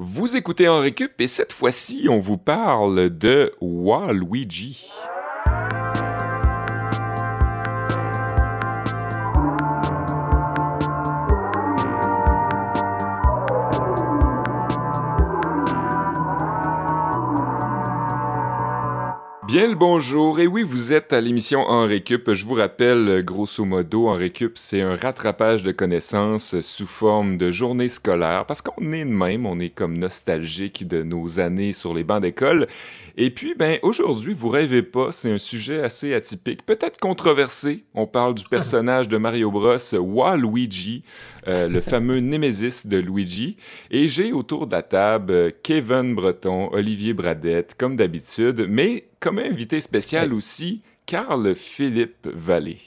Vous écoutez en récup et cette fois-ci, on vous parle de Waluigi. Bien le bonjour, et oui, vous êtes à l'émission En Récup. Je vous rappelle, grosso modo, En Récup, c'est un rattrapage de connaissances sous forme de journée scolaire, parce qu'on est de même, on est comme nostalgique de nos années sur les bancs d'école. Et puis, ben, aujourd'hui, vous rêvez pas, c'est un sujet assez atypique, peut-être controversé. On parle du personnage de Mario Bros, Waluigi, euh, le fameux Némésis de Luigi. Et j'ai autour de la table Kevin Breton, Olivier Bradette, comme d'habitude, mais comme invité spécial aussi, Carl Philippe Vallée.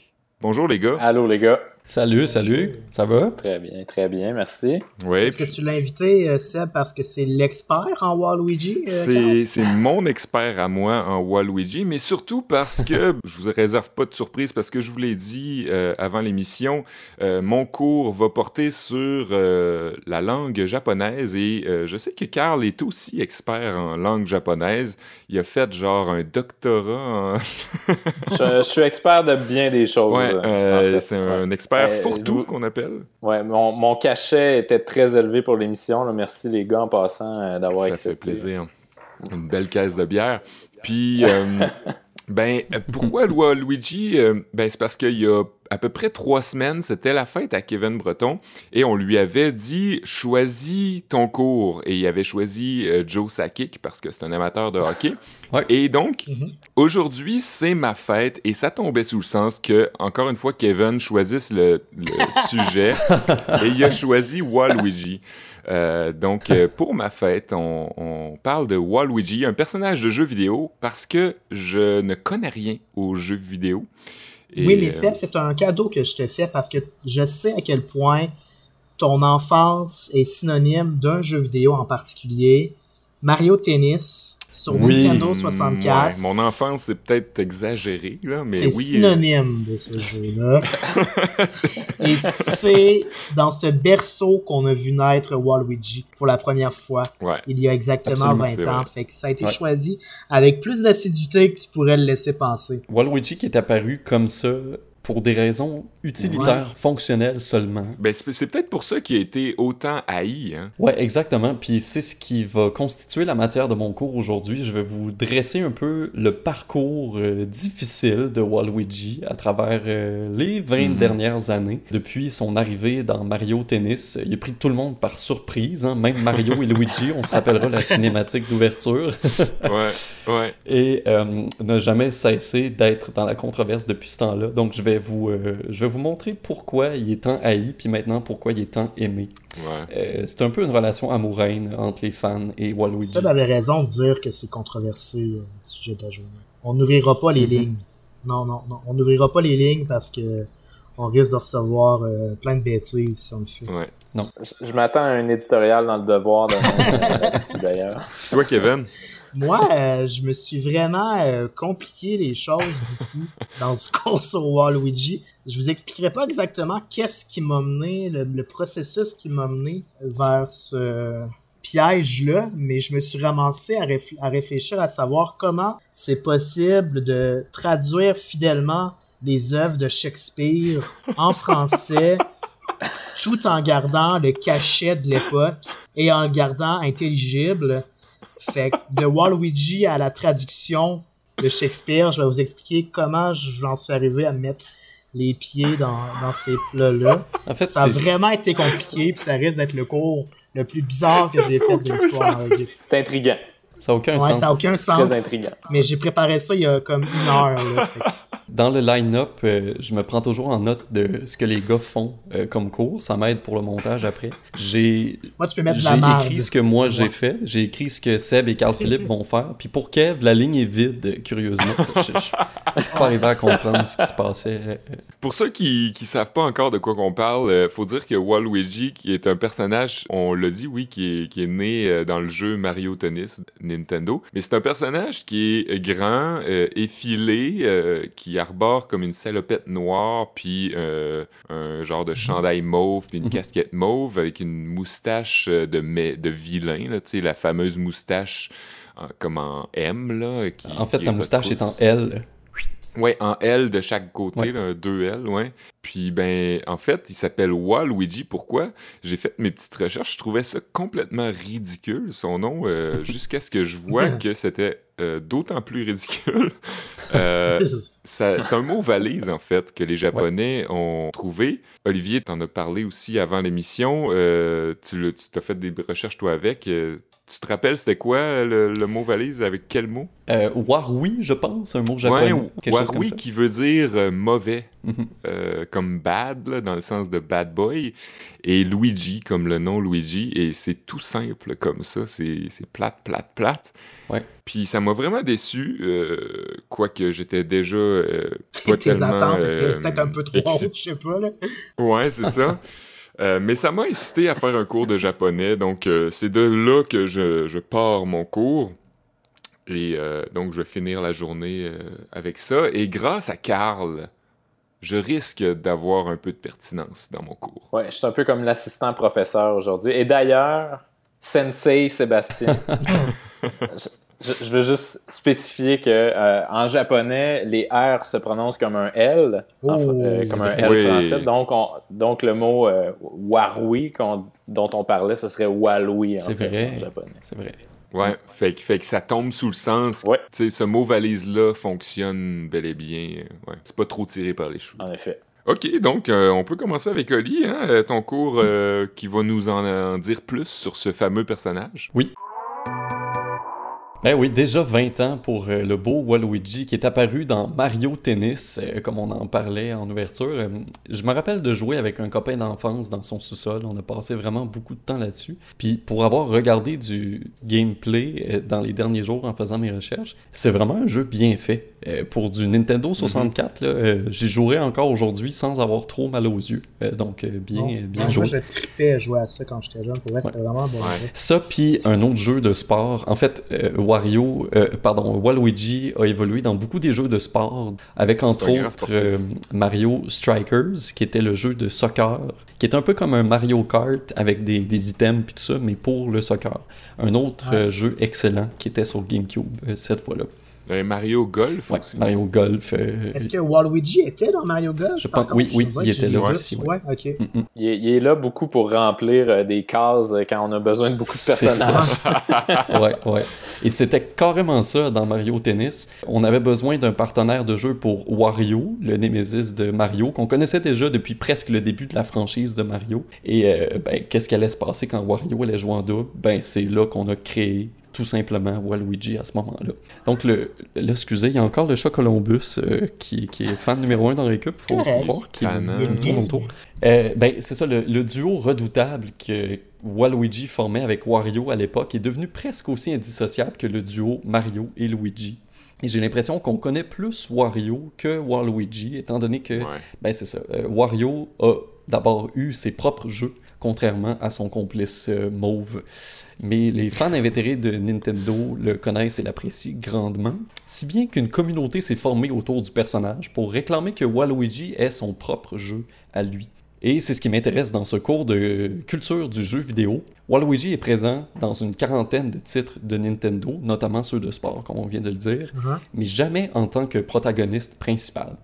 Bonjour les gars. Allô les gars. Salut, salut, ça va? Très bien, très bien, merci. Ouais. Est-ce que tu l'as invité, euh, Seb, parce que c'est l'expert en Waluigi? euh, C'est, mon expert à moi en Waluigi, mais surtout parce que je vous réserve pas de surprise parce que je vous l'ai dit euh, avant l'émission, euh, mon cours va porter sur euh, la langue japonaise et euh, je sais que Carl est aussi expert en langue japonaise. Il a fait genre un doctorat en... Je, je suis expert de bien des choses. Ouais, en fait. c'est un Ouais. Expert Euh, fourre-tout vous- qu'on appelle. Ouais, mon, mon cachet était très élevé pour l'émission. là. Merci les gars en passant euh, d'avoir Ça accepté. fait plaisir. Une belle caisse de bière. Puis, euh, ben, pourquoi Luigi? Ben, c'est parce qu'il y a à peu près trois semaines, c'était la fête à Kevin Breton et on lui avait dit choisis ton cours et il avait choisi euh, Joe Sakic parce que c'est un amateur de hockey. Ouais. Et donc, Mhm. aujourd'hui, c'est ma fête et ça tombait sous le sens que, encore une fois, Kevin choisisse le, le sujet et il a choisi Waluigi. Euh, donc, euh, pour ma fête, on, on parle de Waluigi, un personnage de jeu vidéo, parce que je ne connais rien aux jeux vidéo. Et, Oui, mais euh, Seb, c'est un cadeau que je te fais parce que je sais à quel point ton enfance est synonyme d'un jeu vidéo en particulier, Mario Tennis sur Oui, Nintendo 64. ouais, mon enfance, c'est peut-être exagéré, là, mais C'est oui. euh, synonyme de ce jeu-là. Et c'est dans ce berceau qu'on a vu naître Waluigi pour la première fois. ouais. il y a exactement Absolument, 20 c'est ans. vrai. Fait que ça a été Ouais. choisi avec plus d'assiduité que tu pourrais le laisser penser. Waluigi qui est apparu comme ça pour des raisons utilitaires, fonctionnelles seulement. Ben, c'est peut-être pour ça qu'il a été autant haï. Hein. Ouais, exactement. Puis c'est ce qui va constituer la matière de mon cours aujourd'hui. Je vais vous dresser un peu le parcours euh, difficile de Waluigi à travers euh, les 20 Mhm. dernières années. Depuis son arrivée dans Mario Tennis, il a pris tout le monde par surprise. hein. Même Mario et Luigi, on se rappellera la cinématique d'ouverture. Ouais, ouais. et euh, n'a jamais cessé d'être dans la controverse depuis ce temps-là. Donc je vais vous, euh, je vais vous montrer pourquoi il est tant haï, puis maintenant pourquoi il est tant aimé. ouais. Euh, c'est un peu une relation amoureuse entre les fans et Waluigi. Seb avait raison de dire que c'est controversé euh, le sujet de la journée. On n'ouvrira pas les Mhm. lignes. Non, non, non. On n'ouvrira pas les lignes parce que on risque de recevoir euh, plein de bêtises si on le fait. ouais. Je, je m'attends à un éditorial dans le devoir de là-dessus d'ailleurs. Toi, Kevin? Moi, euh, je me suis vraiment euh, compliqué les choses beaucoup dans ce cours sur Waluigi. Je vous expliquerai pas exactement qu'est-ce qui m'a mené, le, le processus qui m'a mené vers ce piège-là, mais je me suis ramassé à, réfl- à réfléchir à savoir comment c'est possible de traduire fidèlement les œuvres de Shakespeare en français tout en gardant le cachet de l'époque et en le gardant intelligible. Fait que de Waluigi à la traduction de Shakespeare, je vais vous expliquer comment j'en suis arrivé à mettre les pieds dans, dans ces plats-là. En fait, Ça a c'est- vraiment été compliqué, puis ça risque d'être le cours le plus bizarre que j'ai fait de l'histoire. C'est intriguant. Ça n'a aucun Ouais, sens. ça n'a aucun sens. Très intriguant. Mais j'ai préparé ça il y a comme une heure. Là, Dans le line-up, euh, je me prends toujours en note de ce que les gars font euh, comme cours. Ça m'aide pour le montage après. J'ai Moi, tu peux mettre de j'ai la merde. écrit ce que moi j'ai Ouais. fait. J'ai écrit ce que Seb et Carl Philippe vont faire. Puis pour Kev, la ligne est vide, curieusement. Je je suis pas arrivé à comprendre ce qui se passait. Pour ceux qui qui savent pas encore de quoi qu'on parle, euh, faut dire que Waluigi, qui est un personnage, on l'a dit, oui, qui est, qui est né euh, dans le jeu Mario Tennis Nintendo, mais c'est un personnage qui est grand, euh, effilé, euh, qui arbore comme une salopette noire, puis euh, un genre de chandail mauve, puis une Mhm. casquette mauve avec une moustache de, de vilain, là, la fameuse moustache en- comme en M, là. Qui, En fait, qui sa moustache est en. L. Ouais, en L de chaque côté, Ouais. là, deux L, ouais. Puis, ben, en fait, il s'appelle Waluigi. Pourquoi? J'ai fait mes petites recherches. Je trouvais ça complètement ridicule, son nom, euh, jusqu'à ce que je vois que c'était euh, d'autant plus ridicule. Euh, c'est un mot valise, en fait, que les Japonais ont trouvé. Olivier, t'en as parlé aussi avant l'émission. Tu t'as fait des recherches, toi, avec. Euh, tu te rappelles, c'était quoi le, le mot valise? Avec quel mot? Euh, warui, je pense, un mot japonais. Ouais, quelque chose comme warui ça. qui veut dire euh, mauvais, Mhm. euh, comme bad, là, dans le sens de bad boy, et Luigi, comme le nom Luigi, et c'est tout simple comme ça, c'est c'est plate, plate, plate. Ouais. Puis ça m'a vraiment déçu, euh, quoique j'étais déjà euh, pas Tes tellement... attentes étaient euh, peut-être un peu trop hautes, je sais pas, là. Ouais, c'est ça. Euh, mais ça m'a incité à faire un cours de japonais, donc euh, c'est de là que je, je pars mon cours. Et euh, donc, je vais finir la journée euh, avec ça. Et grâce à Karl, je risque d'avoir un peu de pertinence dans mon cours. Ouais, je suis un peu comme l'assistant professeur aujourd'hui. Et d'ailleurs, Sensei Sébastien, je, veux juste spécifier que euh, en japonais, les R se prononcent comme un L, en euh, comme un L oui. français. Donc, on- donc le mot euh, warui dont on parlait, ce serait walui en, vrai. en japonais. C'est vrai. Ouais, fait, que- fait que ça tombe sous le sens. Ouais. Tu sais, ce mot valise-là fonctionne bel et bien. euh, Ouais, c'est pas trop tiré par les cheveux. En effet. Ok, donc euh, on peut commencer avec Oli, hein, euh, ton cours euh, qui va nous en, en dire plus sur ce fameux personnage. Ben oui, déjà 20 ans pour euh, le beau Waluigi qui est apparu dans Mario Tennis, euh, comme on en parlait en ouverture. Euh, je me rappelle de jouer avec un copain d'enfance dans son sous-sol. On a passé vraiment beaucoup de temps là-dessus. Puis pour avoir regardé du gameplay dans les derniers jours en faisant mes recherches, c'est vraiment un jeu bien fait. Euh, pour du Nintendo 64, là, euh, j'y jouerai encore aujourd'hui sans avoir trop mal aux yeux. Euh, donc euh, bien, Bon. bien Moi, joué. je tripais à jouer à ça quand j'étais jeune. Pour vrai, c'était vraiment un bon jeu. Ça, puis un autre jeu de sport. En fait, euh, Wario, euh, pardon, Waluigi a évolué dans beaucoup des jeux de sport, avec entre autres euh, Mario Strikers, qui était le jeu de soccer, qui est un peu comme un Mario Kart avec des, des items puis tout ça, mais pour le soccer. Un autre Ouais. euh, jeu excellent qui était sur GameCube euh, cette fois-là. Euh, Mario Golf Ouais, aussi. Mario Golf. euh, Est-ce que Waluigi était dans Mario Golf? Je pense- oui, oui, il était là aussi, ouais. Ouais, mm, mm. Il est, il est là beaucoup pour remplir euh, des cases euh, quand on a besoin de beaucoup de personnages. ouais, ouais. Et c'était carrément ça dans Mario Tennis. On avait besoin d'un partenaire de jeu pour Wario, le némésis de Mario, qu'on connaissait déjà depuis presque le début de la franchise de Mario. Et euh, ben, qu'est-ce qui allait se passer quand Wario allait jouer en double? Ben, c'est là qu'on a créé tout simplement Waluigi à ce moment-là. Donc, le, excusez, il y a encore le chat Columbus euh, qui, qui est fan numéro un dans l'équipe, qui me tourne autour. Euh, ben, c'est ça, le, le duo redoutable que Waluigi formait avec Wario à l'époque est devenu presque aussi indissociable que le duo Mario et Luigi. Et j'ai l'impression qu'on connaît plus Wario que Waluigi, étant donné que, Ouais. ben c'est ça, euh, Wario a d'abord eu ses propres jeux, contrairement à son complice euh, Mauve. Mais les fans invétérés de Nintendo le connaissent et l'apprécient grandement, si bien qu'une communauté s'est formée autour du personnage pour réclamer que Waluigi ait son propre jeu à lui. Et c'est ce qui m'intéresse dans ce cours de culture du jeu vidéo. Waluigi est présent dans une quarantaine de titres de Nintendo, notamment ceux de sport, comme on vient de le dire, Mhm. mais jamais en tant que protagoniste principal.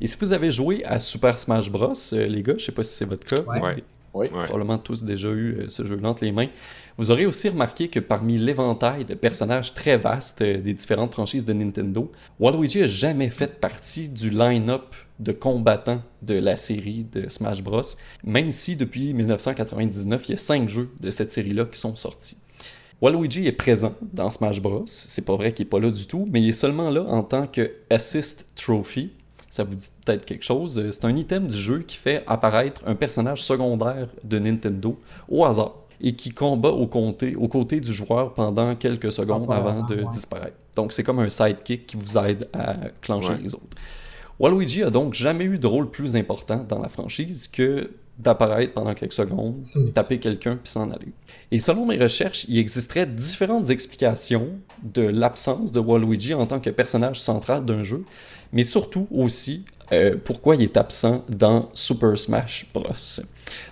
Et si vous avez joué à Super Smash Bros, euh, les gars, je sais pas si c'est votre cas, Ouais. vous avez Ouais. Probablement tous déjà eu euh, ce jeu-là entre les mains. Vous aurez aussi remarqué que parmi l'éventail de personnages très vastes euh, des différentes franchises de Nintendo, Waluigi a jamais fait partie du line-up de combattants de la série de Smash Bros, même si depuis 1999, il y a cinq jeux de cette série-là qui sont sortis. Waluigi est présent dans Smash Bros. C'est pas vrai qu'il est pas là du tout, mais il est seulement là en tant que Assist Trophy. Ça vous dit peut-être quelque chose. Euh, C'est un item du jeu qui fait apparaître un personnage secondaire de Nintendo au hasard et qui combat aux côtés, aux côtés du joueur pendant quelques secondes avant de ouais. disparaître. Donc c'est comme un sidekick qui vous aide à clencher Ouais. les autres. Waluigi a donc jamais eu de rôle plus important dans la franchise que d'apparaître pendant quelques secondes, taper quelqu'un puis s'en aller. Et selon mes recherches, il existerait différentes explications de l'absence de Waluigi en tant que personnage central d'un jeu, mais surtout aussi euh, pourquoi il est absent dans Super Smash Bros?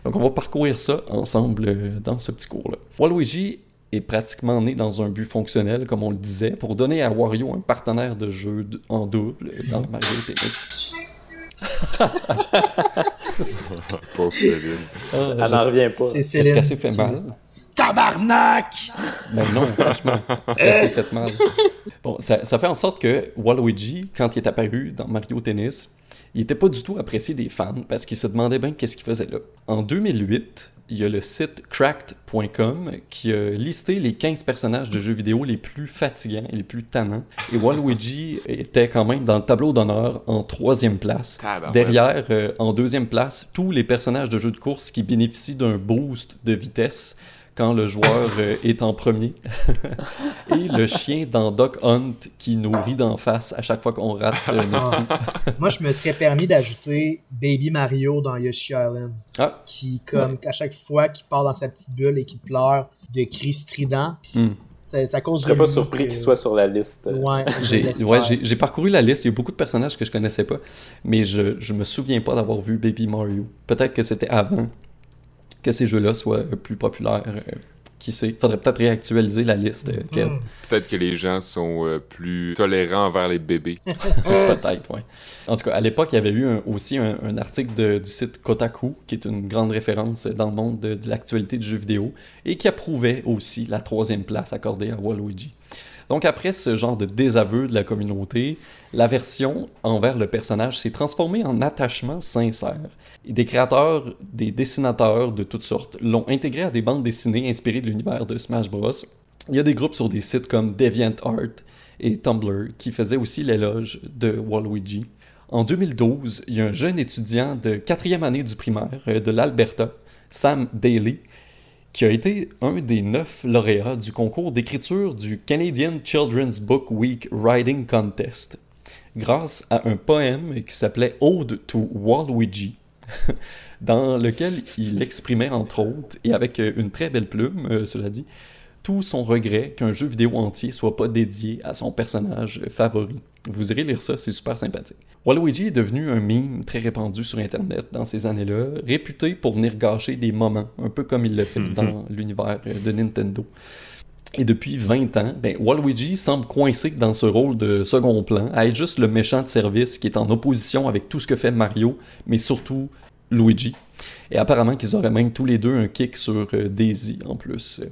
Donc on va parcourir ça ensemble euh, dans ce petit cours-là. Waluigi est pratiquement né dans un but fonctionnel, comme on le disait, pour donner à Wario un partenaire de jeu en double dans Mario Tennis. Pauvre Céline. Ah, Elle n'en revient pas. C'est Est-ce Céline. qu'elle s'est fait mal? Tabarnak! Ben non, franchement, ça s'est fait mal. Bon, ça, ça fait en sorte que Waluigi, quand il est apparu dans Mario Tennis, il était pas du tout apprécié des fans parce qu'ils se demandaient bien qu'est-ce qu'il faisait là. En 2008, il y a le site cracked.com qui a listé les 15 personnages de jeux vidéo les plus fatigants et les plus tannants. Et Waluigi était quand même dans le tableau d'honneur en troisième place. Derrière, euh, en deuxième place, tous les personnages de jeux de course qui bénéficient d'un boost de vitesse quand le joueur euh, est en premier. Et le chien dans Doc Hunt qui nous rit d'en face à chaque fois qu'on rate euh, notre Ah. Moi, je me serais permis d'ajouter Baby Mario dans Yoshi Island. Ah. Qui, comme, à chaque fois qu'il part dans sa petite bulle et qu'il pleure de cris stridents, Hmm. c'est à cause Je de serais pas surpris que- qu'il soit sur la liste. Ouais, je J'ai l'espère. ouais, j'ai- parcouru la liste, il y a beaucoup de personnages que je connaissais pas, mais je, je me souviens pas d'avoir vu Baby Mario. Peut-être que c'était avant que ces jeux-là soient euh, plus populaires. euh, qui sait? Faudrait peut-être réactualiser la liste, euh. Hmm. Peut-être que les gens sont euh, plus tolérants envers les bébés. Peut-être, ouais. En tout cas, à l'époque, il y avait eu un- aussi un, un article de- du site Kotaku, qui est une grande référence dans le monde de, de l'actualité du jeu vidéo, et qui approuvait aussi la troisième place accordée à Waluigi. Donc après ce genre de désaveu de la communauté, l'aversion envers le personnage s'est transformée en attachement sincère. Des créateurs, des dessinateurs de toutes sortes l'ont intégré à des bandes dessinées inspirées de l'univers de Smash Bros. Il y a des groupes sur des sites comme DeviantArt et Tumblr qui faisaient aussi l'éloge de Waluigi. En 2012, il y a un jeune étudiant de quatrième année du primaire euh, de l'Alberta, Sam Daly, qui a été un des neuf lauréats du concours d'écriture du Canadian Children's Book Week Writing Contest, grâce à un poème qui s'appelait Ode to Waluigi, dans lequel il exprimait entre autres, et avec une très belle plume, euh, cela dit, tout son regret qu'un jeu vidéo entier soit pas dédié à son personnage favori. Vous irez lire ça, c'est super sympathique. Waluigi est devenu un meme très répandu sur Internet dans ces années-là, réputé pour venir gâcher des moments, un peu comme il le fait dans l'univers de Nintendo. Et depuis 20 ans, ben, Waluigi semble coincé dans ce rôle de second plan, à être juste le méchant de service qui est en opposition avec tout ce que fait Mario, mais surtout Luigi. Et apparemment qu'ils auraient même tous les deux un kick sur euh, Daisy en plus.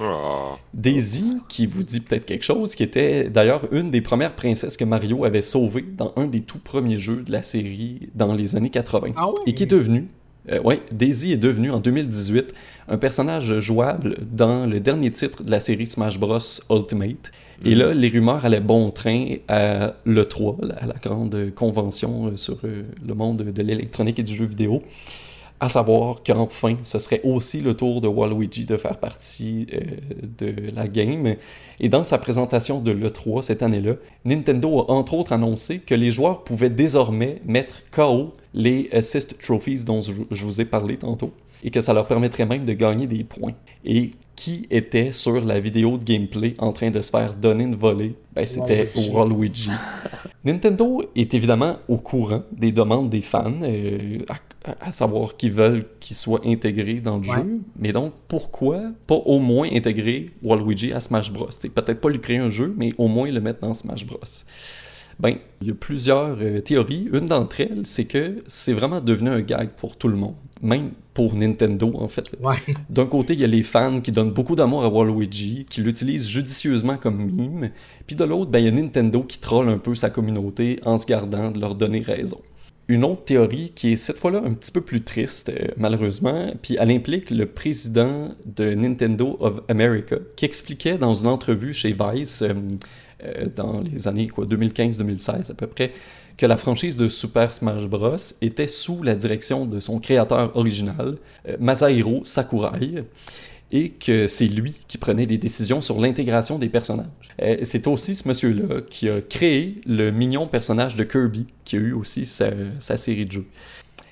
Oh. Daisy, qui vous dit peut-être quelque chose, qui était d'ailleurs une des premières princesses que Mario avait sauvées dans un des tout premiers jeux de la série dans les années 80. Ah? Et qui est devenu, euh, ouais, Daisy est devenue en 2018 un personnage jouable dans le dernier titre de la série Smash Bros Ultimate. Et là, les rumeurs allaient bon train à l'E3, la, la grande convention euh, sur euh, le monde de l'électronique et du jeu vidéo. À savoir qu'enfin, ce serait aussi le tour de Waluigi de faire partie euh, de la game. Et dans sa présentation de l'E3 cette année-là, Nintendo a entre autres annoncé que les joueurs pouvaient désormais mettre KO les Assist Trophies dont je vous ai parlé tantôt. Et que ça leur permettrait même de gagner des points. Et qui était sur la vidéo de gameplay en train de se faire donner une volée? Ben, c'était Waluigi. Nintendo est évidemment au courant des demandes des fans, euh, à, à savoir qu'ils veulent qu'il soit intégré dans le Ouais. jeu. Mais donc, pourquoi pas au moins intégrer Waluigi à Smash Bros? Peut-être pas lui créer un jeu, mais au moins le mettre dans Smash Bros. Ben, il y a plusieurs euh, théories. Une d'entre elles, c'est que c'est vraiment devenu un gag pour tout le monde. Même pour Nintendo, en fait. Ouais. D'un côté, il y a les fans qui donnent beaucoup d'amour à Waluigi, qui l'utilisent judicieusement comme mime. Puis de l'autre, ben, il y a Nintendo qui troll un peu sa communauté en se gardant de leur donner raison. Une autre théorie qui est cette fois-là un petit peu plus triste, euh, malheureusement, puis elle implique le président de Nintendo of America, qui expliquait dans une entrevue chez Vice, euh, euh, dans les années quoi, 2015-2016 à peu près, que la franchise de Super Smash Bros. était sous la direction de son créateur original, euh, Masahiro Sakurai, et que c'est lui qui prenait les décisions sur l'intégration des personnages. Euh, c'est aussi ce monsieur-là qui a créé le mignon personnage de Kirby, qui a eu aussi sa, sa série de jeux.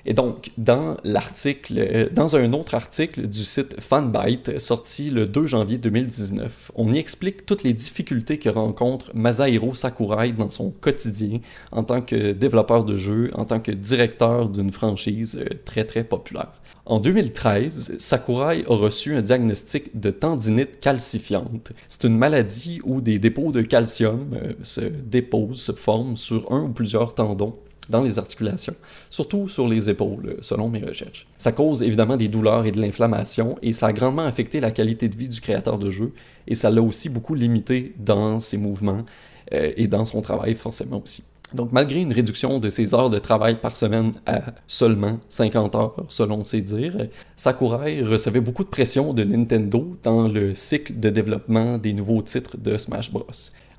Et donc, euh, dans un autre article du site Fanbyte sorti le 2 janvier 2019, on y explique toutes les difficultés que rencontre Masahiro Sakurai dans son quotidien en tant que développeur de jeux, en tant que directeur d'une franchise euh, très très populaire. En 2013, Sakurai a reçu un diagnostic de tendinite calcifiante. C'est une maladie où des dépôts de calcium euh, se déposent, se forment sur un ou plusieurs tendons dans les articulations, surtout sur les épaules, selon mes recherches. Ça cause évidemment des douleurs et de l'inflammation, et ça a grandement affecté la qualité de vie du créateur de jeu, et ça l'a aussi beaucoup limité dans ses mouvements euh, et dans son travail forcément aussi. Donc, malgré une réduction de ses heures de travail par semaine à seulement 50 heures, selon ses dires, Sakurai recevait beaucoup de pression de Nintendo dans le cycle de développement des nouveaux titres de Smash Bros.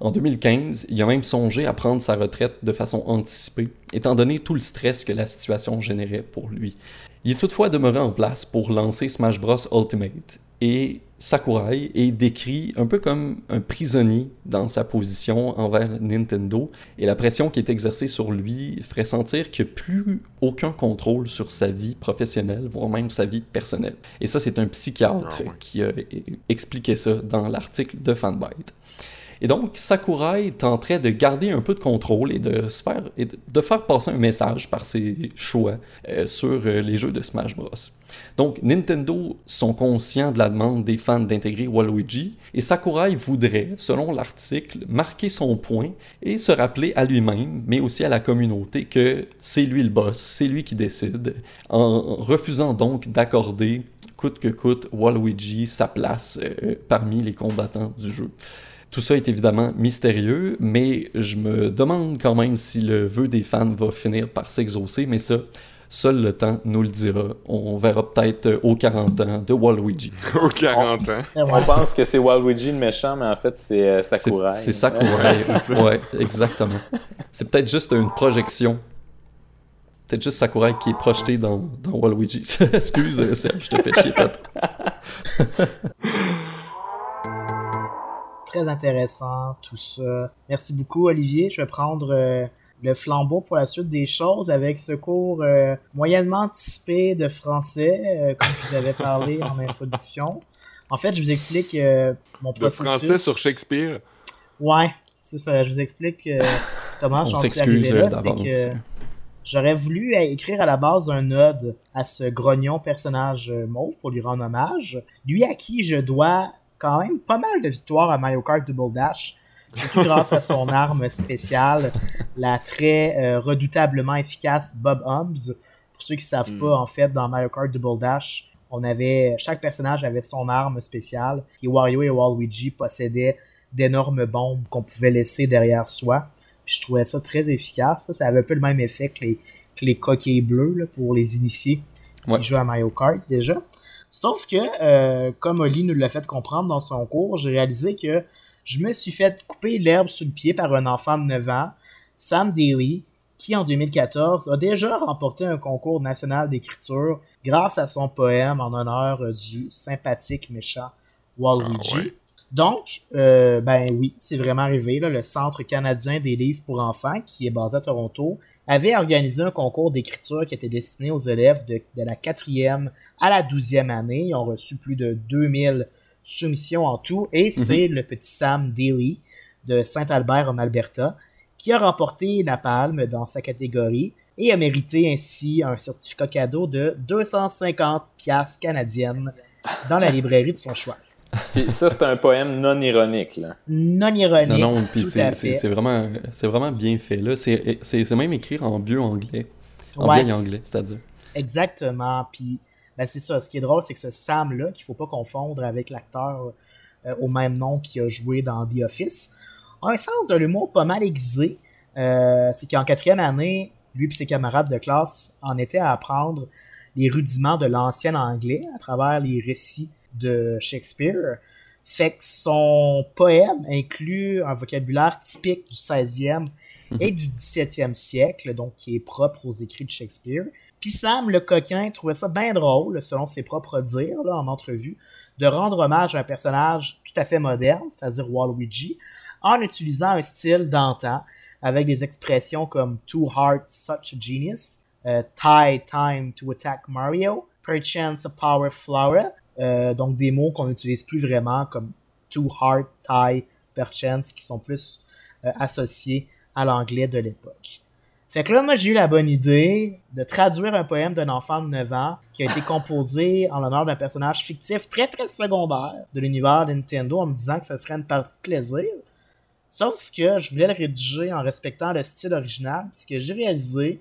En 2015, il a même songé à prendre sa retraite de façon anticipée, étant donné tout le stress que la situation générait pour lui. Il est toutefois demeuré en place pour lancer Smash Bros Ultimate, et Sakurai est décrit un peu comme un prisonnier dans sa position envers Nintendo, et la pression qui est exercée sur lui ferait sentir qu'il n'y a plus aucun contrôle sur sa vie professionnelle, voire même sa vie personnelle. Et ça, c'est un psychiatre Ah qui a expliqué ça dans l'article de Fanbyte. Et donc, Sakurai tenterait de garder un peu de contrôle et de, faire passer un message par ses choix euh, sur euh, les jeux de Smash Bros. Donc, Nintendo sont conscients de la demande des fans d'intégrer Waluigi, et Sakurai voudrait, selon l'article, marquer son point et se rappeler à lui-même, mais aussi à la communauté, que c'est lui le boss, c'est lui qui décide, en refusant donc d'accorder, coûte que coûte, Waluigi sa place euh, parmi les combattants du jeu. Tout ça est évidemment mystérieux, mais je me demande quand même si le vœu des fans va finir par s'exaucer, mais ça, seul le temps nous le dira. On verra peut-être aux 40 ans de Waluigi. Aux 40 ans. On pense que c'est Waluigi le méchant, mais en fait, c'est euh, C'est Sakurai. c'est Sakurai. ouais, exactement. C'est peut-être juste une projection. Peut-être juste Sakurai qui est projeté dans, dans Waluigi. Excuse, euh, Serge, je te fais chier peut-être. Très intéressant, tout ça. Merci beaucoup, Olivier. Je vais prendre euh, le flambeau pour la suite des choses avec ce cours euh, moyennement typé de français, euh, comme je vous avais parlé en introduction. En fait, je vous explique mon De processus. français sur Shakespeare? Ouais, c'est ça. Je vous explique comment j'en suis arrivé là. C'est que j'aurais voulu écrire à la base un ode à ce grognon personnage mauve pour lui rendre hommage. Lui à qui je dois quand même pas mal de victoires à Mario Kart Double Dash. Surtout grâce à son arme spéciale, la très euh, redoutablement efficace Bob Humbs. Pour ceux qui savent Mm. pas, en fait, dans Mario Kart Double Dash, on avait chaque personnage avait son arme spéciale. Et Wario et Waluigi possédaient d'énormes bombes qu'on pouvait laisser derrière soi. Puis je trouvais ça très efficace. Ça, ça avait un peu le même effet que les, que les coquilles bleues là, pour les initiés qui Ouais. jouent à Mario Kart déjà. Sauf que, euh, comme Oli nous l'a fait comprendre dans son cours, j'ai réalisé que je me suis fait couper l'herbe sous le pied par un enfant de 9 ans, Sam Daly, qui en 2014 a déjà remporté un concours national d'écriture grâce à son poème en honneur du sympathique méchant Waluigi. Ah ouais. Donc, euh, ben oui, c'est vraiment arrivé. Là, le Centre canadien des livres pour enfants, qui est basé à Toronto, avait organisé un concours d'écriture qui était destiné aux élèves de, de la quatrième à la douzième année. Ils ont reçu plus de 2000 soumissions en tout. Et c'est le petit Sam Daly de Saint-Albert en Alberta qui a remporté la palme dans sa catégorie et a mérité ainsi un certificat cadeau de 250 piastres canadiennes dans la librairie de son choix. Puis ça, c'est un poème non ironique. Là. Non ironique, Non, non, puis c'est vraiment, c'est vraiment bien fait. là. C'est c'est- c'est même écrit en vieux anglais. En Ouais. vieil anglais, c'est-à-dire. Exactement. Puis, ben c'est ça. Ce qui est drôle, c'est que ce Sam-là, qu'il faut pas confondre avec l'acteur euh, au même nom qui a joué dans The Office, a un sens de l'humour pas mal aiguisé. Euh, c'est qu'en quatrième année, lui et ses camarades de classe en étaient à apprendre les rudiments de l'ancien anglais à travers les récits de Shakespeare. Fait que son poème inclut un vocabulaire typique du 16e et du 17e siècle, donc qui est propre aux écrits de Shakespeare. Puis Sam, le coquin, trouvait ça bien drôle, selon ses propres dires, là, en entrevue, de rendre hommage à un personnage tout à fait moderne, c'est-à-dire Waluigi, en utilisant un style d'antan, avec des expressions comme Two Hearts, Such a Genius, euh, tie time to attack Mario, perchance a power flower, euh, donc des mots qu'on n'utilise plus vraiment comme to heart, tie, perchance, qui sont plus euh, associés à l'anglais de l'époque. Fait que là, moi, j'ai eu la bonne idée de traduire un poème d'un enfant de 9 ans qui a été composé en l'honneur d'un personnage fictif très, très secondaire de l'univers de Nintendo en me disant que ce serait une partie de plaisir. Sauf que je voulais le rédiger en respectant le style original. Ce que j'ai réalisé,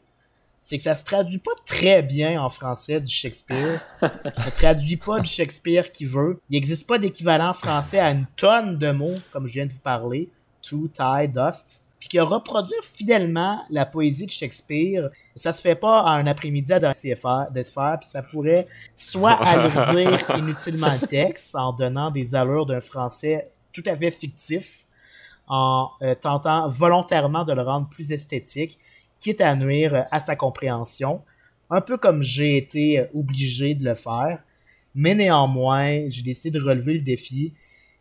c'est que ça se traduit pas très bien en français du Shakespeare. ça traduit pas du Shakespeare qui veut. Il n'existe pas d'équivalent français à une tonne de mots, comme je viens de vous parler. To, tie, dust puis qui a reproduit fidèlement la poésie de Shakespeare. Ça se fait pas en un après-midi à faire, puis ça pourrait soit alourdir inutilement le texte en donnant des allures d'un français tout à fait fictif, en euh, tentant volontairement de le rendre plus esthétique, quitte à nuire à sa compréhension, un peu comme j'ai été obligé de le faire. Mais néanmoins, j'ai décidé de relever le défi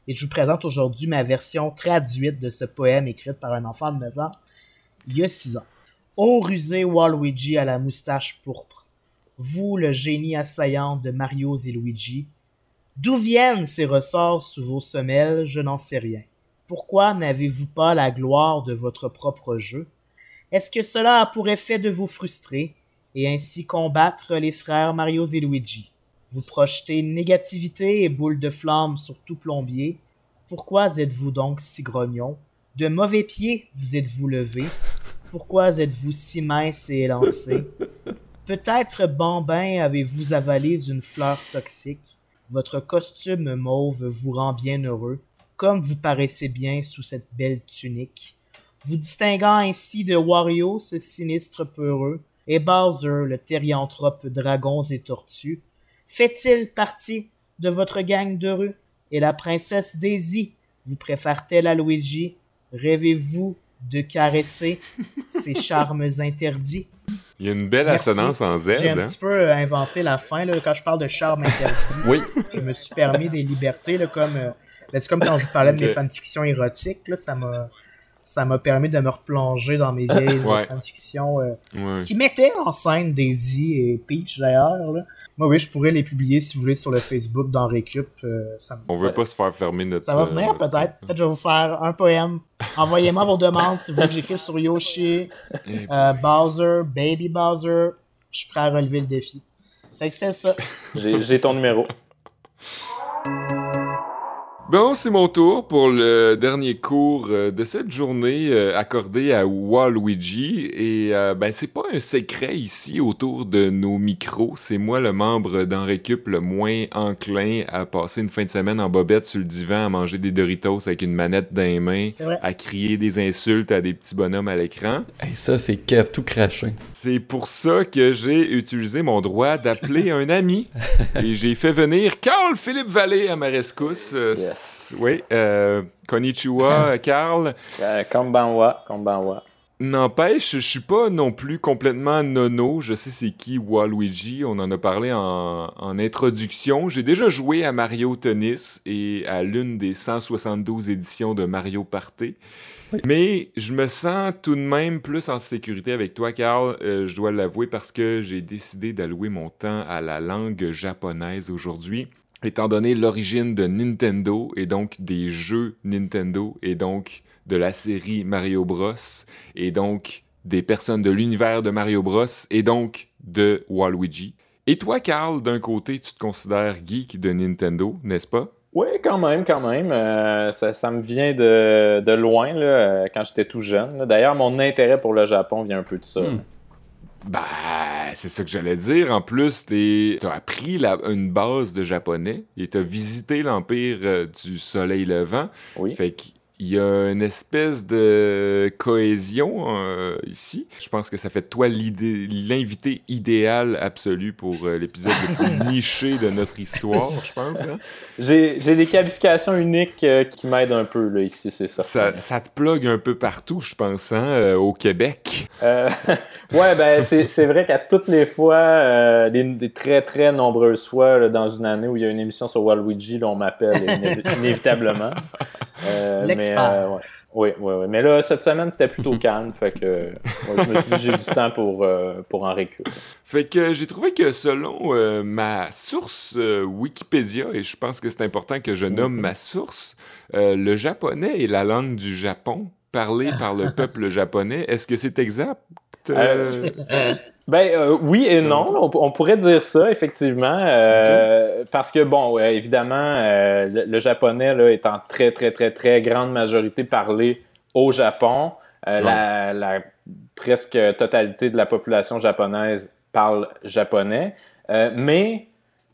et je vous présente aujourd'hui ma version traduite de ce poème écrit par un enfant de 9 ans il y a 6 ans. Ô rusé Waluigi à la moustache pourpre, vous le génie assaillant de Mario et Luigi, d'où viennent ces ressorts sous vos semelles, je n'en sais rien. Pourquoi n'avez-vous pas la gloire de votre propre jeu? Est-ce que cela a pour effet de vous frustrer et ainsi combattre les frères Mario et Luigi? Vous projetez négativité et boule de flamme sur tout plombier. Pourquoi êtes-vous donc si grognon? De mauvais pieds vous êtes-vous levé? Pourquoi êtes-vous si mince et élancé? Peut-être bambin avez-vous avalé une fleur toxique? Votre costume mauve vous rend bien heureux, comme vous paraissez bien sous cette belle tunique. Vous distinguant ainsi de Wario, ce sinistre peureux, et Bowser, le thérianthrope dragons et tortues, fait-il partie de votre gang de rue? Et la princesse Daisy vous préfère-t-elle à Luigi? Rêvez-vous de caresser ses charmes interdits? Il y a une belle assonance en Z. J'ai un hein? petit peu euh, inventé la fin là, quand je parle de charmes interdits. Oui. Je me suis permis des libertés là, comme euh, ben, c'est comme quand je vous parlais de mes fanfictions érotiques là, ça m'a ça m'a permis de me replonger dans mes vieilles Ouais. fanfictions euh, Ouais. qui mettaient en scène Daisy et Peach d'ailleurs. là. Moi oui, je pourrais les publier si vous voulez sur le Facebook dans Récup. euh, ça, me- On veut pas se faire fermer notre. ça va euh, venir peut-être. Peut-être que je vais vous faire un poème. Envoyez-moi vos demandes si vous voulez que j'écrive sur Yoshi, Eh, euh, Bowser, Baby Bowser. Je suis prêt à relever le défi. Fait que c'était ça. J'ai j'ai ton numéro. Bon, c'est mon tour pour le dernier cours euh, de cette journée euh, accordée à Waluigi. Et euh, ben, c'est pas un secret ici autour de nos micros. C'est moi le membre d'en récup le moins enclin à passer une fin de semaine en bobette sur le divan à manger des Doritos avec une manette dans les mains, à crier des insultes à des petits bonhommes à l'écran. Hey, ça, c'est Kev tout craché. C'est pour ça que j'ai utilisé mon droit d'appeler un ami. Et j'ai fait venir Carl Philippe Vallée à ma rescousse. Euh, Yes. Oui, euh, konnichiwa, Carl. Euh, Konbanwa, Konbanwa. N'empêche, je suis pas non plus complètement nono. Je sais c'est qui Waluigi. On en a parlé en, en introduction. J'ai déjà joué à Mario Tennis et à l'une des 172 éditions de Mario Party. Mais je me sens tout de même plus en sécurité avec toi, Carl. Euh, je dois l'avouer parce que j'ai décidé d'allouer mon temps à la langue japonaise aujourd'hui. Étant donné l'origine de Nintendo et donc des jeux Nintendo et donc de la série Mario Bros et donc des personnes de l'univers de Mario Bros et donc de Waluigi. Et toi, Carl, d'un côté, tu te considères geek de Nintendo, n'est-ce pas? Oui, quand même, quand même. Euh, ça, ça me vient de, de loin, là, euh, quand j'étais tout jeune. D'ailleurs, mon intérêt pour le Japon vient un peu de ça. Hmm. Bah, c'est ça que j'allais dire. En plus, t'es- t'as appris la- une base de japonais et t'as visité l'Empire euh, du Soleil Levant. Oui. Fait qu'il y a une espèce de cohésion euh, ici. Je pense que ça fait de toi l'invité idéal absolu pour euh, l'épisode le plus niché de notre histoire, je pense. hein. J'ai des qualifications uniques euh, qui m'aident un peu là, ici, c'est ça. Ça, te plug un peu partout, je pense, hein, euh, au Québec. Euh, ouais, ben c'est vrai qu'à toutes les fois, euh, des, des très très nombreuses fois là, dans une année où il y a une émission sur Waluigi, là, on m'appelle iné- inévitablement. Euh, L'expert. Mais, euh, ouais. Oui, oui, oui. Mais là, cette semaine, c'était plutôt calme. fait que ouais, je me suis dit j'ai du temps pour, euh, pour en récupérer. Fait que j'ai trouvé que selon euh, ma source euh, Wikipédia, et je pense que c'est important que je nomme ma source, euh, le japonais est la langue du Japon, parlée par le peuple japonais. Est-ce que c'est exact? Ben euh, oui et non, on, on pourrait dire ça effectivement, euh, parce que bon, évidemment, euh, le, le japonais là, est en très très très très grande majorité parlé au Japon. Euh, Ouais. la, la presque totalité de la population japonaise parle japonais, Euh, mais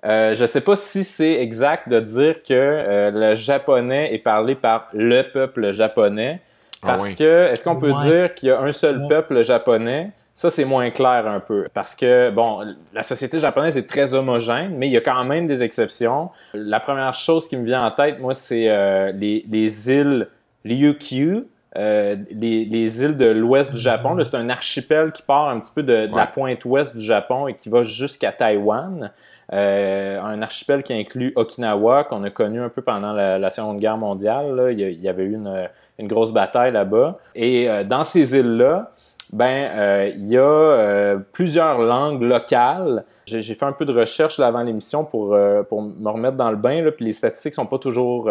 euh, je ne sais pas si c'est exact de dire que euh, le japonais est parlé par le peuple japonais, Ah parce que est-ce qu'on peut Ouais. dire qu'il y a un seul Ouais. peuple japonais? Ça, c'est moins clair un peu. Parce que, bon, la société japonaise est très homogène, mais il y a quand même des exceptions. La première chose qui me vient en tête, moi, c'est euh, les, les îles Ryukyu, euh, les, les îles de l'ouest du Japon. C'est un archipel qui part un petit peu de, de la pointe ouest du Japon et qui va jusqu'à Taïwan. Euh, un archipel qui inclut Okinawa, qu'on a connu un peu pendant la, la Seconde Guerre mondiale. là. Il, y avait eu une, une grosse bataille là-bas. Et dans ces îles-là, ben, euh, il y a euh, plusieurs langues locales. J'ai fait un peu de recherche avant l'émission pour, euh, pour me remettre dans le bain, là, puis les statistiques sont pas toujours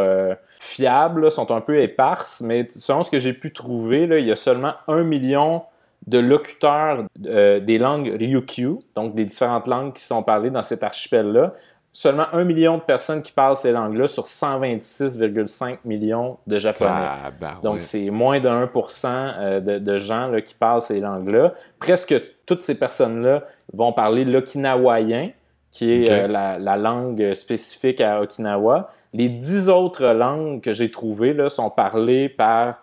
fiables, sont un peu éparses, mais selon ce que j'ai pu trouver, il y a seulement un million de locuteurs des langues Ryukyu, donc des différentes langues qui sont parlées dans cet archipel-là. Seulement un million de personnes qui parlent ces langues-là sur 126,5 millions de Japonais. Tabarouette. Donc, c'est moins de 1% euh, de, de gens là, qui parlent ces langues-là. Presque toutes ces personnes-là vont parler l'okinawayen, qui est euh, la, la langue spécifique à Okinawa. Les dix autres langues que j'ai trouvées là, sont parlées par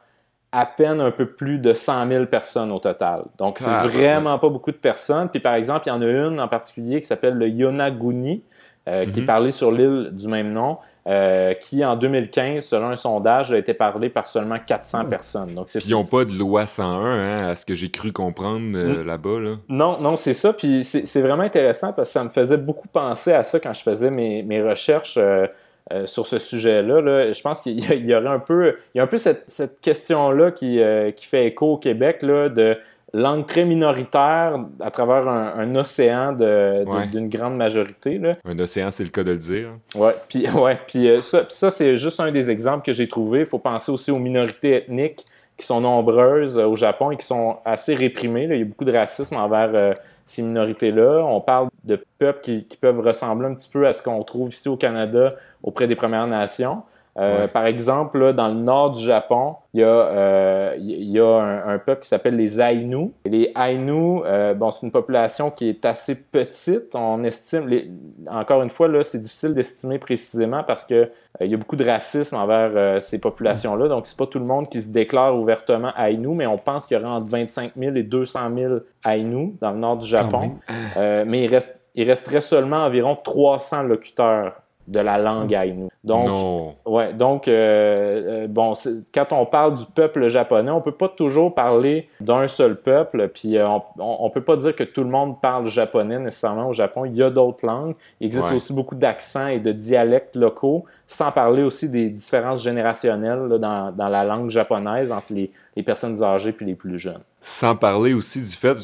à peine un peu plus de 100 000 personnes au total. Donc, c'est Ah, vraiment pas beaucoup de personnes. Puis, par exemple, il y en a une en particulier qui s'appelle le Yonaguni, euh, qui est Mhm. parlé sur l'île du même nom, euh, qui, en 2015, selon un sondage, a été parlé par seulement 400 personnes. Donc, Puis ils n'ont pas de loi 101, hein, à ce que j'ai cru comprendre euh, là-bas. Là. Non, non, c'est ça. Puis c'est vraiment intéressant parce que ça me faisait beaucoup penser à ça quand je faisais mes, mes recherches euh, euh, sur ce sujet-là. là. Je pense qu'il y, aurait un peu, il y a un peu cette, cette question-là qui, euh, qui fait écho au Québec là, de langue très minoritaire à travers un, un océan de- de- Ouais. d'une grande majorité. Là. Un océan, c'est le cas de le dire. Ouais, puis ouais, puis euh, ça, ça c'est juste un des exemples que j'ai trouvé. Il faut penser aussi aux minorités ethniques qui sont nombreuses euh, au Japon et qui sont assez réprimées. là. Il y a beaucoup de racisme envers euh, ces minorités-là. On parle de peuples qui, qui peuvent ressembler un petit peu à ce qu'on trouve ici au Canada auprès des Premières Nations. Euh, Ouais. Par exemple, là, dans le nord du Japon, il y a, euh, il y a un, un peuple qui s'appelle les Ainu. Et les Ainu, euh, bon, c'est une population qui est assez petite. On estime, les- encore une fois, là, c'est difficile d'estimer précisément parce que il y a beaucoup de racisme envers ces populations-là. Donc, c'est pas tout le monde qui se déclare ouvertement Ainu, mais on pense qu'il y aurait entre 25 000 et 200 000 Ainu dans le nord du Japon. Euh, mais il, reste, il resterait seulement environ 300 locuteurs de la langue Ainu. Donc, non. Ouais, donc, euh, euh, bon, quand on parle du peuple japonais, on peut pas toujours parler d'un seul peuple, puis euh, on, on peut pas dire que tout le monde parle japonais nécessairement au Japon. Il y a d'autres langues. Il existe Ouais. aussi beaucoup d'accents et de dialectes locaux, sans parler aussi des différences générationnelles là, dans, dans la langue japonaise entre les, les personnes âgées puis les plus jeunes. Sans parler aussi du fait,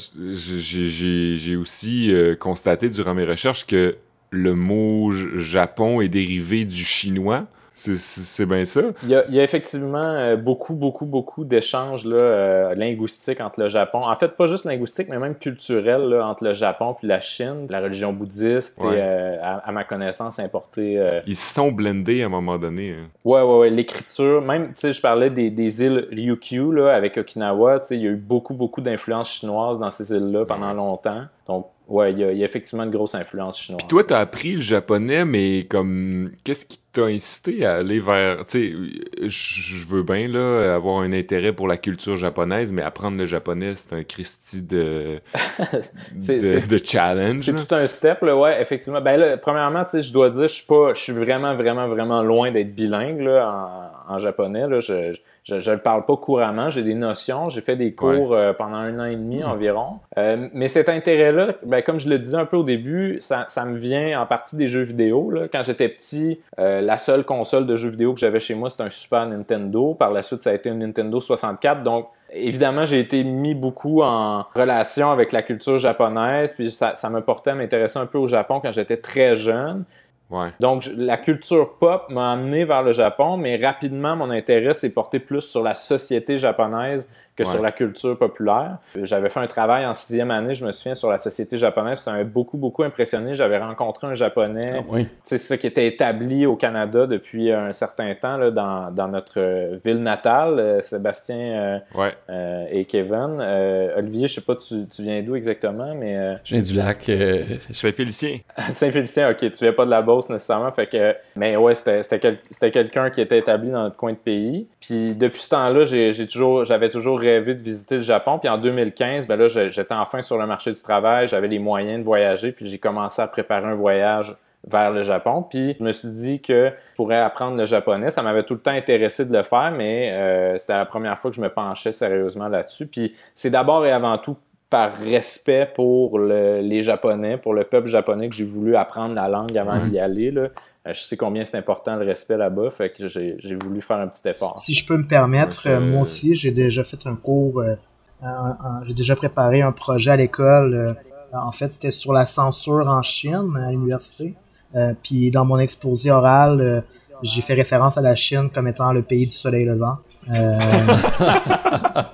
j'ai- aussi euh, constaté durant mes recherches que le mot Japon est dérivé du chinois. C'est- bien ça? Il y, a, il y a effectivement euh, beaucoup, beaucoup, beaucoup d'échanges euh, linguistiques entre le Japon. En fait, pas juste linguistique, mais même culturel là, entre le Japon et la Chine. La religion bouddhiste Ouais. est, euh, à, à ma connaissance, importée. euh, Ils se sont blendés à un moment donné. hein. Ouais, ouais, ouais. L'écriture, même, tu sais, je parlais des, des îles Ryukyu, là, avec Okinawa, tu sais, il y a eu beaucoup, beaucoup d'influence chinoise dans ces îles-là pendant Ouais. longtemps. Donc, ouais, il y, a, il y a effectivement une grosse influence chinoise. Puis toi, t'as appris le japonais, mais comme, qu'est-ce qui t'a incité à aller vers, tu sais, je veux bien, là, avoir un intérêt pour la culture japonaise, mais apprendre le japonais, c'est un Christie de, C'est- de, challenge. C'est tout un step, là, ouais, effectivement. Ben là, premièrement, tu sais, je dois dire, je suis pas, je suis vraiment, vraiment, vraiment loin d'être bilingue là, en, en japonais. Là. Je, je, je le parle pas couramment, j'ai des notions, j'ai fait des cours euh, pendant un an et demi environ. Euh, mais cet intérêt-là, ben, comme je le disais un peu au début, ça, ça me vient en partie des jeux vidéo. Là. Quand j'étais petit, euh, la seule console de jeux vidéo que j'avais chez moi, c'était un Super Nintendo. Par la suite, ça a été un Nintendo 64. Donc, évidemment, j'ai été mis beaucoup en relation avec la culture japonaise. Puis ça, ça me portait à m'intéresser un peu au Japon quand j'étais très jeune. Ouais. Donc, la culture pop m'a amené vers le Japon, mais rapidement, mon intérêt s'est porté plus sur la société japonaise que Ouais. sur la culture populaire. J'avais fait un travail en sixième année, je me souviens, sur la société japonaise. Ça m'avait beaucoup, beaucoup impressionné. J'avais rencontré un Japonais Ah oui. c'est ça qui était établi au Canada depuis un certain temps là, dans, dans notre ville natale, euh, Sébastien euh, Ouais. euh, et Kevin. Olivier, je sais pas, tu, tu viens d'où exactement, mais Je viens du lac. euh, Saint-Félicien. Saint-Félicien, ok, tu viens pas de la Beauce nécessairement, fait que, mais ouais, c'était quel- quelqu'un qui était établi dans notre coin de pays. Puis depuis ce temps-là, j'ai toujours, j'avais toujours rêvé de visiter le Japon. Puis en 2015, ben là, j'étais enfin sur le marché du travail, j'avais les moyens de voyager, puis j'ai commencé à préparer un voyage vers le Japon. Puis je me suis dit que je pourrais apprendre le japonais. Ça m'avait tout le temps intéressé de le faire, mais euh, c'était la première fois que je me penchais sérieusement là-dessus. Puis c'est d'abord et avant tout par respect pour le- les Japonais, pour le peuple japonais, que j'ai voulu apprendre la langue avant d'y aller. Là. Euh, Je sais combien c'est important le respect là-bas, fait que j'ai voulu faire un petit effort. Si je peux me permettre, Donc, euh, moi aussi, j'ai déjà fait un cours, euh, j'ai déjà préparé un projet à l'école. euh, en fait, c'était sur la censure en Chine à l'université. Euh, puis dans mon exposé oral, euh, j'ai fait référence à la Chine comme étant le pays du soleil levant. Euh,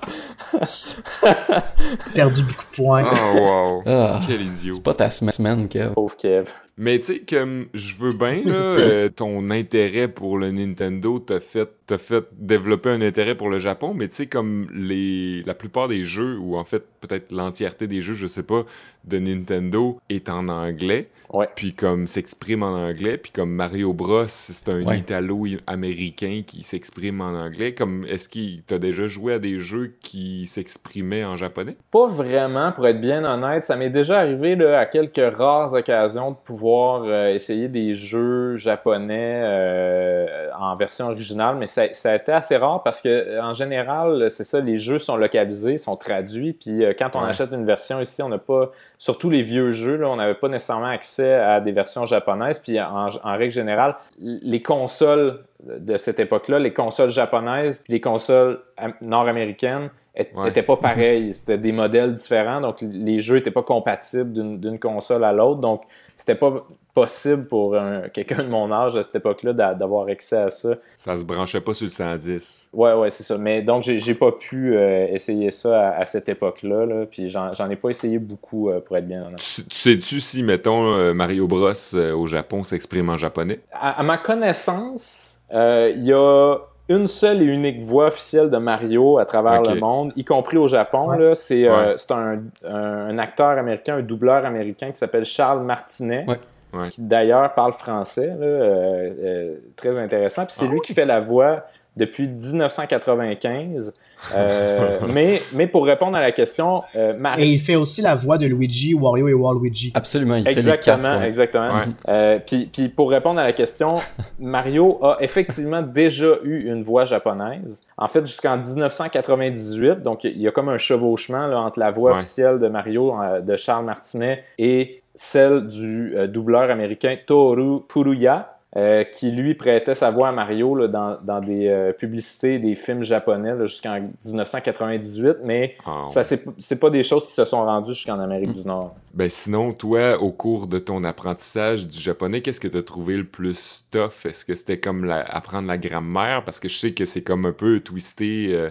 perdu beaucoup de points. Oh, wow. Ah, Quel idiot. c'est pas ta semaine, Kev. Pauvre Kev. Mais tu sais, comme je veux bien, là, euh, ton intérêt pour le Nintendo t'a fait, t'a fait développer un intérêt pour le Japon, mais tu sais, comme les, la plupart des jeux, ou en fait, peut-être l'entièreté des jeux, je sais pas, de Nintendo est en anglais, Ouais. puis comme s'exprime en anglais, puis comme Mario Bros, c'est un Ouais. Italo-américain qui s'exprime en anglais, comme est-ce qu'il t'a déjà joué à des jeux qui s'exprimaient en japonais? Pas vraiment, pour être bien honnête. Ça m'est déjà arrivé là, à quelques rares occasions de pouvoir euh, essayer des jeux japonais euh, en version originale, mais ça, ça a été assez rare parce que en général, c'est ça, les jeux sont localisés, sont traduits, puis euh, quand on Ouais. achète une version ici, on n'a pas, surtout les vieux jeux, là, on n'avait pas nécessairement accès à des versions japonaises, puis en, en règle générale, les consoles de cette époque-là, les consoles japonaises, les consoles am- nord-américaines, Ouais. n'étaient pas pareils. C'était des modèles différents, donc les jeux n'étaient pas compatibles d'une d'une console à l'autre. Donc, c'était pas possible pour un- quelqu'un de mon âge à cette époque-là d'a- d'avoir accès à ça. Ça se branchait pas sur le 110. Ouais, ouais, c'est ça. Mais donc, j'ai pas pu euh, essayer ça à, à cette époque-là. Là, puis j'en j'en ai pas essayé beaucoup, euh, pour être bien honnête. Tu, tu sais-tu si, mettons, euh, Mario Bros euh, au Japon s'exprime en japonais? À, à ma connaissance, euh, il y a une seule et unique voix officielle de Mario à travers le monde, y compris au Japon. Ouais. là. C'est euh, Ouais. c'est un, un- un acteur américain, un doubleur américain qui s'appelle Charles Martinet. Ouais. Ouais. Qui d'ailleurs parle français, là, euh, euh, très intéressant. Puis c'est Ah lui qui fait la voix depuis 1995. Euh, mais, mais pour répondre à la question, euh, Mario. Et il fait aussi la voix de Luigi, Wario et Waluigi. Absolument, il fait les Exactement, quatre. ouais. exactement. Ouais. Euh, puis, puis pour répondre à la question, Mario a effectivement déjà eu une voix japonaise. En fait, jusqu'en 1998, donc il y a comme un chevauchement là, entre la voix Ouais. officielle de Mario, euh, de Charles Martinet, et celle du euh, doubleur américain Toru Puruya. euh, qui lui prêtait sa voix à Mario là, dans, dans des euh, publicités des films japonais jusqu'en 1998, mais Ah, ça c'est pas des choses qui se sont rendues jusqu'en Amérique du Nord. Ben sinon, toi, au cours de ton apprentissage du japonais, qu'est-ce que tu as trouvé le plus tough? Est-ce que c'était comme la- apprendre la grammaire? Parce que je sais que c'est comme un peu twisté euh,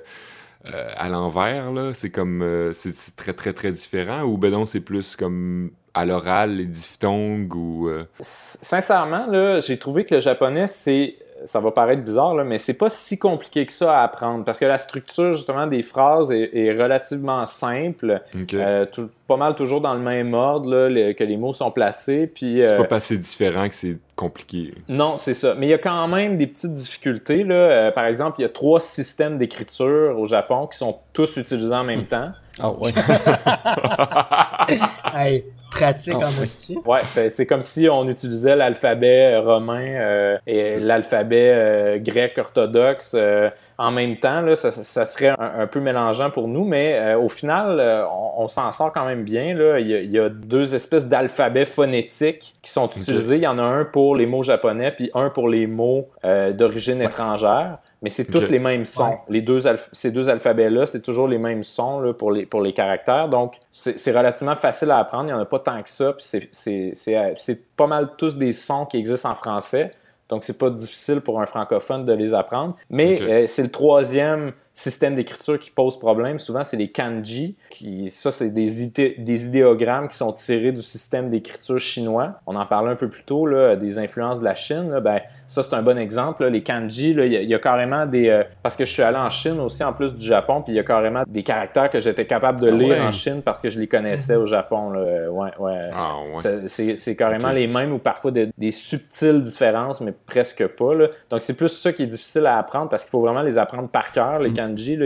euh, à l'envers, là. C'est comme... euh, c'est très, très, très différent. Ou ben non, c'est plus comme à l'oral, les diphtongues ou... euh, Sincèrement, là, j'ai trouvé que le japonais, c'est. Ça va paraître bizarre, là, mais c'est pas si compliqué que ça à apprendre parce que la structure justement des phrases est, est relativement simple, euh, tout- pas mal toujours dans le même ordre là, le- que les mots sont placés. Puis, C'est euh, pas parce que c'est différent que c'est compliqué. non, c'est ça. Mais il y a quand même des petites difficultés. Là. Euh, par exemple, il y a trois systèmes d'écriture au Japon qui sont tous utilisés en même temps. Ah ouais. Hey, pratique Ah, en oui. Ouais, c'est comme si on utilisait l'alphabet euh, romain euh, et l'alphabet euh, grec orthodoxe euh, en même temps. Là, ça, ça serait un, un peu mélangeant pour nous, mais au final, on, on s'en sort quand même bien. Là. Il, y a, il y a deux espèces d'alphabets phonétiques qui sont utilisés. Il y en a un pour les mots japonais, puis un pour les mots d'origine étrangère. Mais c'est tous les mêmes sons. Ouais. Les deux alph- ces deux alphabets-là, c'est toujours les mêmes sons là, pour, les, pour les caractères. Donc, c'est c'est relativement facile à apprendre. Il n'y en a pas tant que ça. Puis c'est- c'est- c'est euh, c'est pas mal tous des sons qui existent en français. Donc, c'est pas difficile pour un francophone de les apprendre. Mais euh, c'est le troisième système d'écriture qui pose problème. Souvent, c'est les kanji. Qui, ça, c'est des, idé- des idéogrammes qui sont tirés du système d'écriture chinois. On en parlait un peu plus tôt, là, des influences de la Chine. là. Ben, ça, c'est un bon exemple. là. Les kanji, là, il y, a- il y a carrément des... euh, parce que je suis allé en Chine aussi, en plus du Japon, puis il y a carrément des caractères que j'étais capable de Ah lire ouais? en Chine parce que je les connaissais au Japon. Là. Ouais, ouais. Ah, ouais. C'est carrément les mêmes ou parfois de- des subtiles différences, mais presque pas. là. Donc, c'est plus ça qui est difficile à apprendre parce qu'il faut vraiment les apprendre par cœur. Les Mm.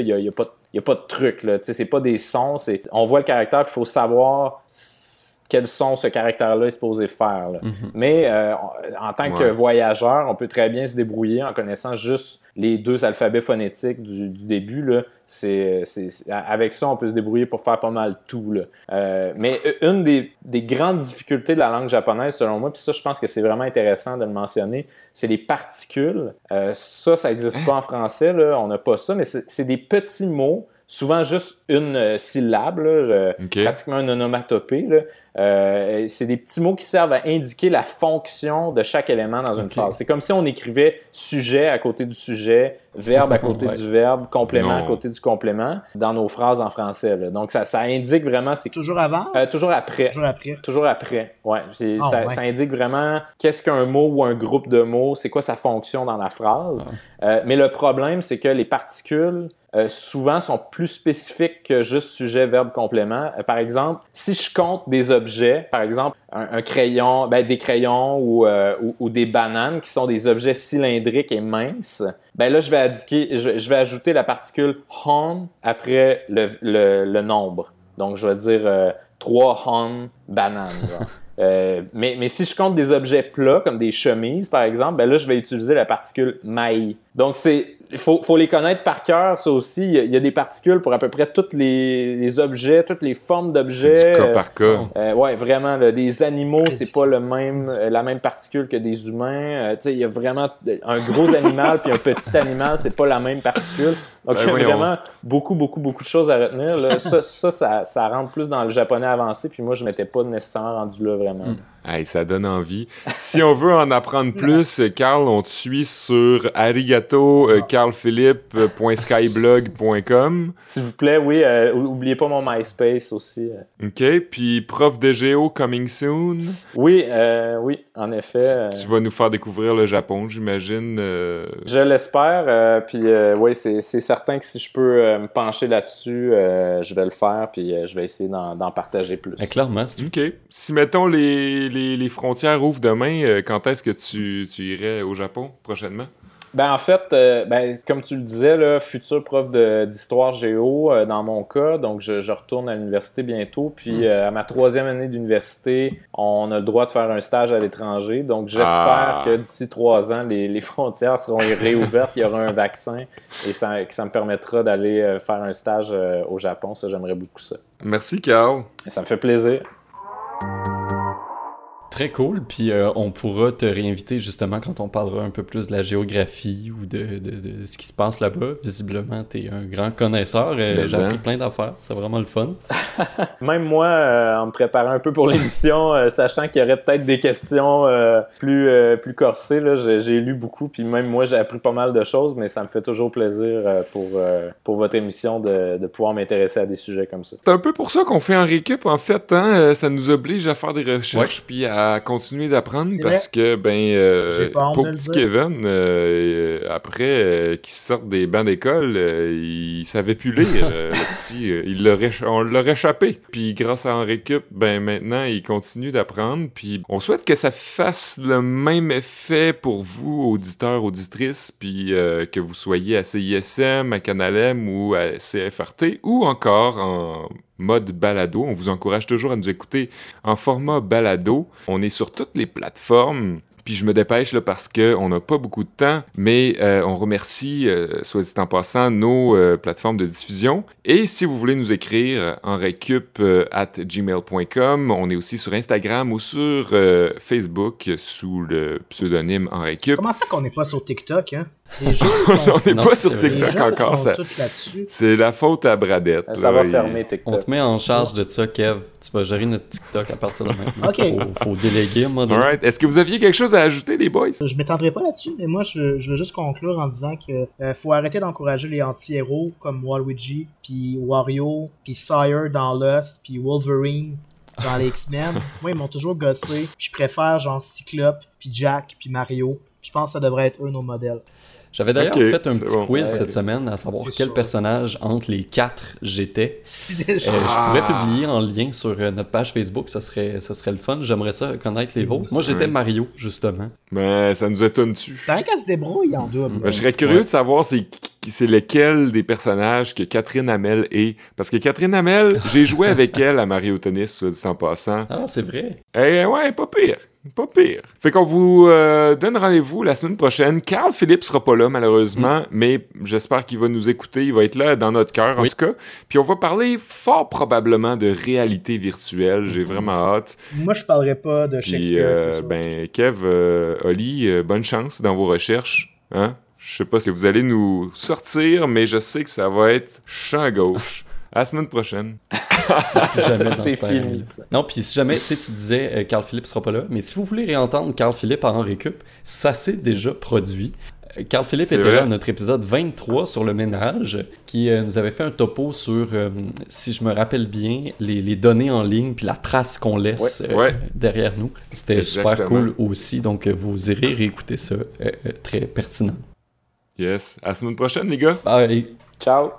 Il n'y a, y a pas de- truc. là. C'est pas des sons. On voit le caractère, il faut savoir quel son ce caractère-là est supposé faire. là. Mhm. Mais euh, en tant que Ouais. voyageur, on peut très bien se débrouiller en connaissant juste les deux alphabets phonétiques du, du début. Là. C'est- avec ça, on peut se débrouiller pour faire pas mal tout. Là. Euh, mais une des, des grandes difficultés de la langue japonaise, selon moi, puis ça, je pense que c'est vraiment intéressant de le mentionner, c'est les particules. Euh, ça, ça n'existe pas en français. Là. On n'a pas ça, mais c'est des petits mots. Souvent juste une euh, syllabe, là, pratiquement une onomatopée. là. Euh, c'est des petits mots qui servent à indiquer la fonction de chaque élément dans une phrase. C'est comme si on écrivait sujet à côté du sujet, verbe à côté Ouais. du verbe, complément Non. à côté du complément dans nos phrases en français. là. Donc ça, ça indique vraiment, c'est Toujours avant? euh, toujours après. Toujours après. Toujours après, ouais. Ah, ça, ouais. ça indique vraiment qu'est-ce qu'un mot ou un groupe de mots, c'est quoi sa fonction dans la phrase. Euh, mais le problème, c'est que les particules, euh, souvent, sont plus spécifiques que juste sujet, verbe, complément. Euh, par exemple, si je compte des objets, par exemple, un, un crayon, ben, des crayons ou, euh, ou, ou des bananes qui sont des objets cylindriques et minces, ben là, je vais, indiquer, je, je vais ajouter la particule hon après le, le- le nombre. Donc, je vais dire euh, 3 hon bananes. genre. Euh, mais, mais si je compte des objets plats, comme des chemises, par exemple, ben là, je vais utiliser la particule mai. Donc, c'est il faut, faut les connaître par cœur, ça aussi. Il y, a, il y a des particules pour à peu près tous les, les objets, toutes les formes d'objets. du cas Euh, par cas. euh, ouais, vraiment. là, des animaux, c'est pas le même, euh, la même particule que des humains. Euh, tu sais, il y a vraiment un gros animal puis un petit animal, c'est pas la même particule. Donc, Ben il y a vraiment beaucoup, beaucoup, beaucoup de choses à retenir. là. Ça, ça, ça, ça rentre plus dans le japonais avancé. Puis moi, je m'étais pas nécessairement rendu là vraiment. Mm. Hey, ça donne envie. Si on veut en apprendre plus, euh, Carl, on te suit sur arigato euh, carlphilippe.skyblog.com. S'il vous plaît, oui, euh, ou- oubliez pas mon MySpace aussi. euh. OK, puis prof de géo coming soon. Oui, euh, oui, en effet. Tu, tu vas nous faire découvrir le Japon, j'imagine. euh, Je l'espère. euh, puis euh, oui, c'est certain que si je peux euh, me pencher là-dessus, euh, je vais le faire. Puis euh, je vais essayer d'en partager plus. Clairement, OK. Si, mettons, les, les, les frontières ouvrent demain, euh, quand est-ce que tu, tu irais au Japon prochainement? Ben, en fait, euh, ben, comme tu le disais, là, futur prof d'histoire géo euh, dans mon cas, donc je, je retourne à l'université bientôt. Puis euh, à ma troisième année d'université, on a le droit de faire un stage à l'étranger. Donc j'espère Ah. que d'ici trois ans, les, les frontières seront réouvertes, il y aura un vaccin et ça, que ça me permettra d'aller faire un stage au Japon. Ça, j'aimerais beaucoup ça. Merci, Carl. Ça me fait plaisir. Très cool, puis euh, on pourra te réinviter justement quand on parlera un peu plus de la géographie ou de, de- de ce qui se passe là-bas. Visiblement, tu es un grand connaisseur. Euh, J'ai appris plein d'affaires, c'était vraiment le fun. Même moi, euh, en me préparant un peu pour l'émission, euh, sachant qu'il y aurait peut-être des questions euh, plus, euh, plus corsées, j'ai, lu beaucoup, puis même moi, j'ai appris pas mal de choses, mais ça me fait toujours plaisir euh, pour, euh, pour votre émission de, de pouvoir m'intéresser à des sujets comme ça. C'est un peu pour ça qu'on fait en récup, en fait. Hein? Ça nous oblige à faire des recherches puis à continuer d'apprendre parce que, ben, euh, pour petit. Kevin, euh, euh, après euh, qu'il sorte des bancs d'école, euh, il savait plus lire, euh, le petit. il l'aurait, on l'aurait échappé. Puis grâce à en récup, ben, maintenant, il continue d'apprendre. Puis on souhaite que ça fasse le même effet pour vous, auditeurs, auditrices, puis euh, que vous soyez à CISM, à Canalem ou à CFRT ou encore en mode balado. On vous encourage toujours à nous écouter en format balado. On est sur toutes les plateformes. Puis je me dépêche là, parce qu'on n'a pas beaucoup de temps, mais euh, on remercie, euh, soit dit en passant, nos euh, plateformes de diffusion. Et si vous voulez nous écrire en récup at gmail.com, on est aussi sur Instagram ou sur Facebook sous le pseudonyme en récup. Comment ça qu'on n'est pas sur TikTok, hein? Les gens on n'est pas sur TikTok encore. Ça... C'est la faute à Bradette. Ça va fermer TikTok. On te met en charge de ça, Kev. Tu vas gérer notre TikTok à partir de maintenant. OK. Faut, faut déléguer moment donné. Est-ce que vous aviez quelque chose à ajouter, les boys? Je m'étendrai pas là-dessus, mais moi, je, je, veux juste conclure en disant que euh, faut arrêter d'encourager les anti-héros comme Waluigi, puis Wario, puis Sire dans Lost, puis Wolverine dans les X-Men. moi, ils m'ont toujours gossé. Je préfère genre Cyclope, puis Jack, puis Mario. Je pense que ça devrait être eux nos modèles. J'avais d'ailleurs fait un petit quiz cette semaine à savoir quel personnage entre les quatre j'étais. Euh, je pourrais publier en lien sur euh, notre page Facebook, ça serait, ça serait le fun. J'aimerais ça connaître les vôtres. Moi, j'étais Mario, justement. Mais ça nous étonne-tu? T'as qu'à se débrouiller en double. je serais curieux de savoir c'est lequel des personnages que Catherine Hamel est. Parce que Catherine Hamel, j'ai joué avec elle à Mario Tennis, soit dit en passant. Ah, c'est vrai. Eh ouais, pas pire. Pas pire. Fait qu'on vous euh, donne rendez-vous la semaine prochaine. Carl Philippe sera pas là, malheureusement, mm. mais j'espère qu'il va nous écouter. Il va être là dans notre cœur, en tout cas. Puis on va parler fort probablement de réalité virtuelle. J'ai mm-hmm. vraiment hâte. Moi, je parlerai pas de Shakespeare. Euh, ben, Kev, euh, Oli, bonne chance dans vos recherches. Hein? Je sais pas ce que vous allez nous sortir, mais je sais que ça va être champ gauche. À la semaine prochaine. jamais dans Non, puis si jamais, tu disais, euh, Carl Philippe sera pas là, mais si vous voulez réentendre Carl Philippe en récup, ça s'est déjà produit. Euh, Carl Philippe était là à notre épisode 23 sur le ménage, qui euh, nous avait fait un topo sur, si je me rappelle bien, les, données en ligne puis la trace qu'on laisse derrière nous. C'était super cool aussi, donc vous irez réécouter ça, très pertinent. Yes. À la semaine prochaine, les gars. Bye. Ciao.